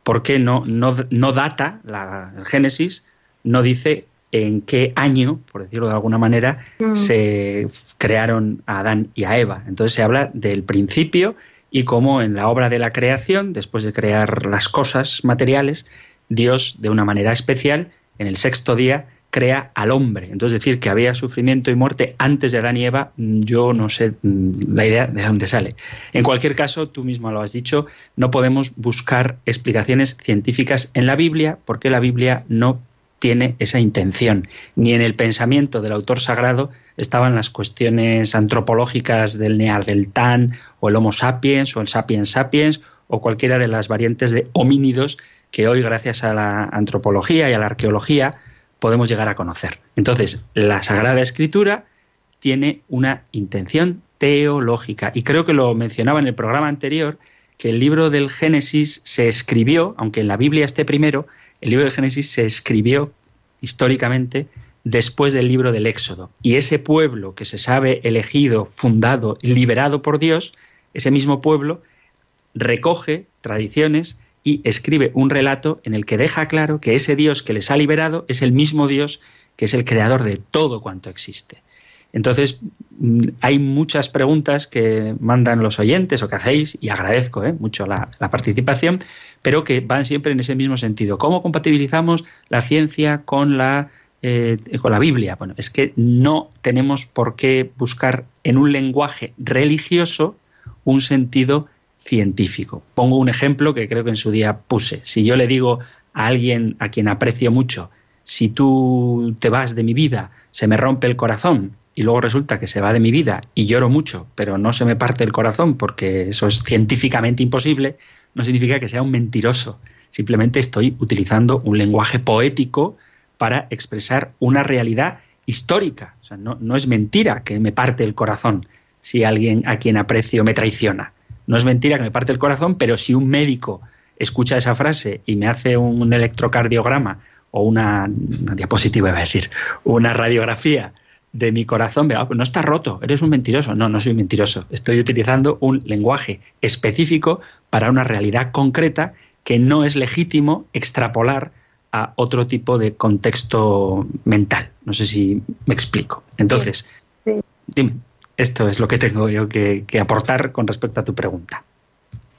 Porque no, no, no data la, el Génesis, no dice en qué año, por decirlo de alguna manera, mm. se crearon a Adán y a Eva. Entonces se habla del principio y cómo en la obra de la creación, después de crear las cosas materiales, Dios, de una manera especial, en el sexto día, crea al hombre. Entonces decir que había sufrimiento y muerte antes de Adán y Eva, mm, yo no sé mm, la idea de dónde sale. En cualquier caso, tú mismo lo has dicho, no podemos buscar explicaciones científicas en la Biblia porque la Biblia no tiene esa intención. Ni en el pensamiento del autor sagrado estaban las cuestiones antropológicas del Neandertal o el Homo sapiens o el Sapiens sapiens o cualquiera de las variantes de homínidos que hoy, gracias a la antropología y a la arqueología, podemos llegar a conocer. Entonces, la Sagrada Escritura tiene una intención teológica. Y creo que lo mencionaba en el programa anterior, que el libro del Génesis se escribió, aunque en la Biblia esté primero, el libro del Génesis se escribió históricamente después del libro del Éxodo. Y ese pueblo que se sabe elegido, fundado, liberado por Dios, ese mismo pueblo recoge tradiciones y escribe un relato en el que deja claro que ese Dios que les ha liberado es el mismo Dios que es el creador de todo cuanto existe. Entonces, mm, hay muchas preguntas que mandan los oyentes o que hacéis, y agradezco ¿eh? mucho la, participación, pero que van siempre en ese mismo sentido. ¿Cómo compatibilizamos la ciencia con la, eh, con la Biblia? Bueno, es que no tenemos por qué buscar en un lenguaje religioso un sentido científico. Pongo un ejemplo que creo que en su día puse. Si yo le digo a alguien a quien aprecio mucho, si tú te vas de mi vida, se me rompe el corazón y luego resulta que se va de mi vida y lloro mucho, pero no se me parte el corazón porque eso es científicamente imposible, no significa que sea un mentiroso. Simplemente estoy utilizando un lenguaje poético para expresar una realidad histórica. O sea, no, no es mentira que me parte el corazón si alguien a quien aprecio me traiciona. No es mentira que me parte el corazón, pero si un médico escucha esa frase y me hace un electrocardiograma o una, diapositiva, iba a decir, una radiografía de mi corazón, vea, no está roto, eres un mentiroso. No, no soy mentiroso. Estoy utilizando un lenguaje específico para una realidad concreta que no es legítimo extrapolar a otro tipo de contexto mental. No sé si me explico. Entonces, dime. Esto es lo que tengo yo que, aportar con respecto a tu pregunta.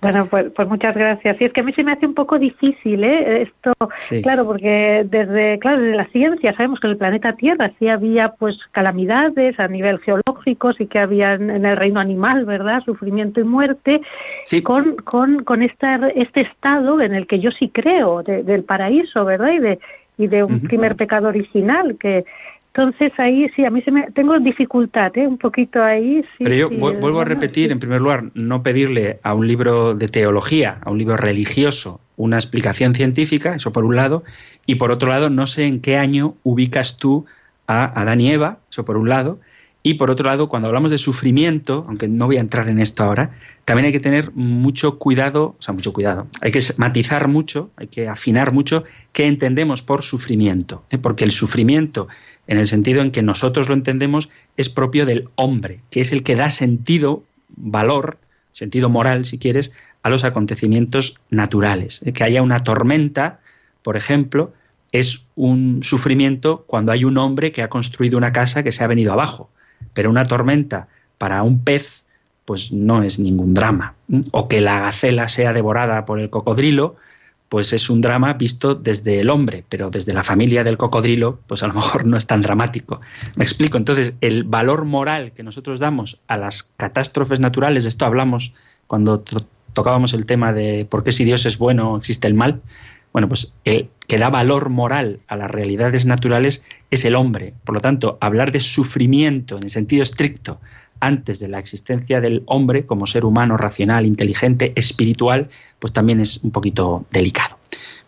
Bueno, pues, pues, muchas gracias. Y es que a mí se me hace un poco difícil ¿eh? esto, claro, porque desde, claro, desde la ciencia sabemos que en el planeta Tierra sí había pues calamidades a nivel geológico, sí que había en el reino animal, ¿verdad? Sufrimiento y muerte, con, con, con esta, este estado en el que yo sí creo, del paraíso, ¿verdad? Y de, y de un primer pecado original que entonces ahí sí, a mí se me tengo dificultad, ¿eh? un poquito ahí. Pero yo vuelvo a repetir, en primer lugar, no pedirle a un libro de teología, a un libro religioso, una explicación científica, eso por un lado, y por otro lado, no sé en qué año ubicas tú a Adán y Eva, eso por un lado, y por otro lado, cuando hablamos de sufrimiento, aunque no voy a entrar en esto ahora, también hay que tener mucho cuidado, o sea, mucho cuidado, hay que matizar mucho, hay que afinar mucho qué entendemos por sufrimiento, ¿eh? porque el sufrimiento en el sentido en que nosotros lo entendemos, es propio del hombre, que es el que da sentido, valor, sentido moral, si quieres, a los acontecimientos naturales. Que haya una tormenta, por ejemplo, es un sufrimiento cuando hay un hombre que ha construido una casa que se ha venido abajo. Pero una tormenta para un pez, pues no es ningún drama. O que la gacela sea devorada por el cocodrilo, pues es un drama visto desde el hombre, pero desde la familia del cocodrilo, pues a lo mejor no es tan dramático. Me explico. Entonces, el valor moral que nosotros damos a las catástrofes naturales, de esto hablamos cuando tocábamos el tema de por qué si Dios es bueno existe el mal. Bueno, pues el que da valor moral a las realidades naturales es el hombre. Por lo tanto, hablar de sufrimiento en el sentido estricto antes de la existencia del hombre como ser humano, racional, inteligente, espiritual, pues también es un poquito delicado.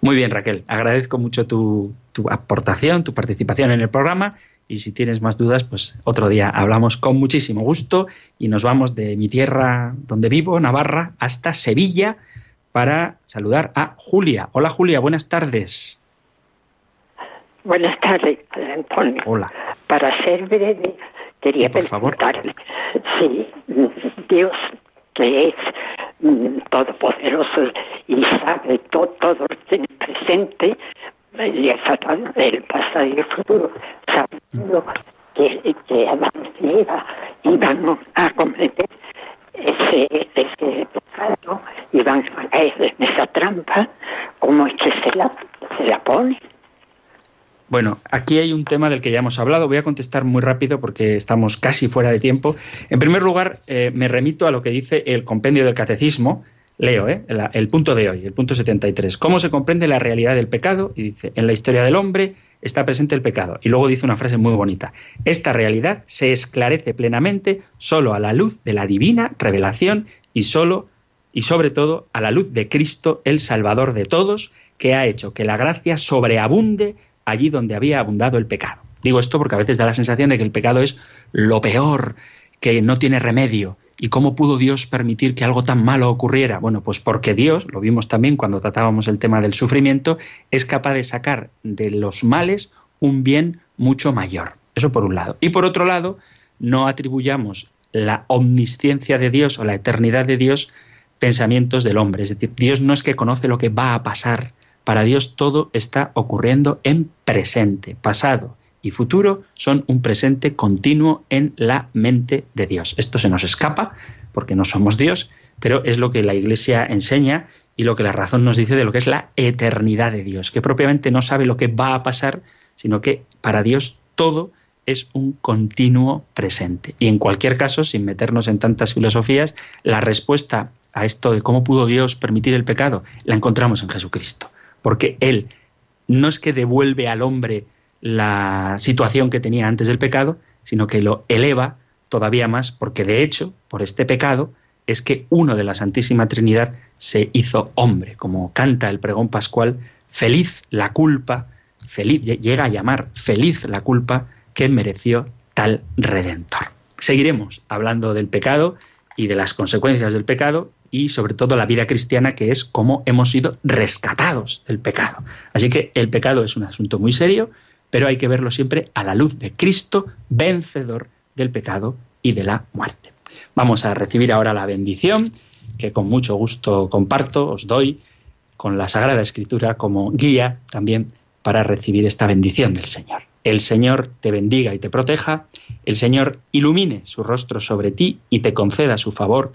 Muy bien, Raquel, agradezco mucho tu, aportación, tu participación en el programa y si tienes más dudas, pues otro día hablamos con muchísimo gusto y nos vamos de mi tierra donde vivo, Navarra, hasta Sevilla para saludar a Julia. Hola Julia, buenas tardes. Buenas tardes, Antonio. Hola. para ser breve, quería preguntarle si Dios, que es mm, todopoderoso y sabe todo, todo tiene presente, el pasado y el futuro, sabiendo que, que Adán y Eva a cometer ese, ese pecado, iban a caer en esa trampa, como es que se la, se la pone? Bueno, aquí hay un tema del que ya hemos hablado. Voy a contestar muy rápido porque estamos casi fuera de tiempo. En primer lugar, eh, me remito a lo que dice el compendio del catecismo. Leo eh, el, punto de hoy, el punto 73. ¿Cómo se comprende la realidad del pecado? Y dice, en la historia del hombre está presente el pecado. Y luego dice una frase muy bonita. Esta realidad se esclarece plenamente solo a la luz de la divina revelación y solo y sobre todo a la luz de Cristo, el Salvador de todos, que ha hecho que la gracia sobreabunde allí donde había abundado el pecado. Digo esto porque a veces da la sensación de que el pecado es lo peor, que no tiene remedio. ¿Y cómo pudo Dios permitir que algo tan malo ocurriera? Bueno, pues porque Dios, lo vimos también cuando tratábamos el tema del sufrimiento, es capaz de sacar de los males un bien mucho mayor. Eso por un lado. Y por otro lado, no atribuyamos la omnisciencia de Dios o la eternidad de Dios pensamientos del hombre. Es decir, Dios no es que conoce lo que va a pasar, para Dios todo está ocurriendo en presente, pasado y futuro son un presente continuo en la mente de Dios. Esto se nos escapa porque no somos Dios, pero es lo que la Iglesia enseña y lo que la razón nos dice de lo que es la eternidad de Dios, que propiamente no sabe lo que va a pasar, sino que para Dios todo es un continuo presente. Y en cualquier caso, sin meternos en tantas filosofías, la respuesta a esto de cómo pudo Dios permitir el pecado, la encontramos en Jesucristo porque Él no es que devuelve al hombre la situación que tenía antes del pecado, sino que lo eleva todavía más, porque de hecho, por este pecado, es que uno de la Santísima Trinidad se hizo hombre, como canta el pregón pascual, feliz la culpa, feliz, llega a llamar feliz la culpa que mereció tal redentor. Seguiremos hablando del pecado y de las consecuencias del pecado y sobre todo la vida cristiana, que es cómo hemos sido rescatados del pecado. Así que el pecado es un asunto muy serio, pero hay que verlo siempre a la luz de Cristo, vencedor del pecado y de la muerte. Vamos a recibir ahora la bendición que con mucho gusto comparto, os doy con la Sagrada Escritura como guía también para recibir esta bendición del Señor. El Señor te bendiga y te proteja, el Señor ilumine su rostro sobre ti y te conceda su favor,